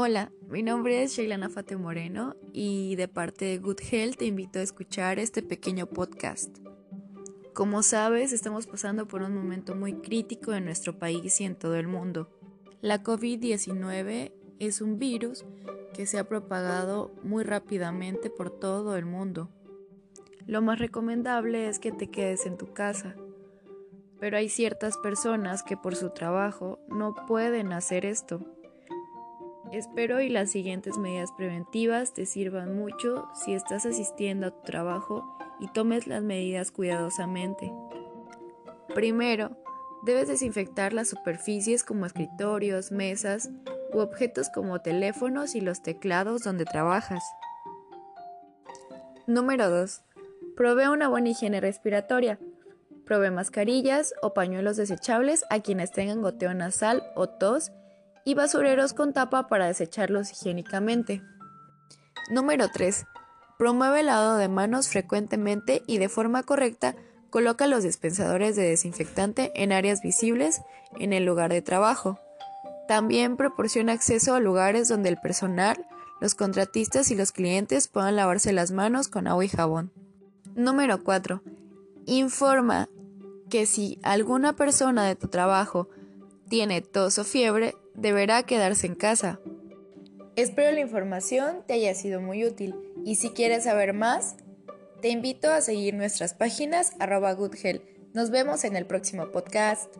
Hola, mi nombre es Sheila Fate Moreno y de parte de Good Health te invito a escuchar este pequeño podcast. Como sabes, estamos pasando por un momento muy crítico en nuestro país y en todo el mundo. La COVID-19 es un virus que se ha propagado muy rápidamente por todo el mundo. Lo más recomendable es que te quedes en tu casa, pero hay ciertas personas que por su trabajo no pueden hacer esto Espero y las siguientes medidas preventivas te sirvan mucho si estás asistiendo a tu trabajo y tomes las medidas cuidadosamente. Primero, debes desinfectar las superficies como escritorios, mesas u objetos como teléfonos y los teclados donde trabajas. Número 2. Provee una buena higiene respiratoria. Provee mascarillas o pañuelos desechables a quienes tengan goteo nasal o tos y basureros con tapa para desecharlos higiénicamente. Número 3. Promueve el lavado de manos frecuentemente y de forma correcta coloca los dispensadores de desinfectante en áreas visibles en el lugar de trabajo. También proporciona acceso a lugares donde el personal, los contratistas y los clientes puedan lavarse las manos con agua y jabón. Número 4. Informa que si alguna persona de tu trabajo tiene tos o fiebre, deberá quedarse en casa. Espero la información te haya sido muy útil y si quieres saber más, te invito a seguir nuestras páginas arroba. Nos vemos en el próximo podcast.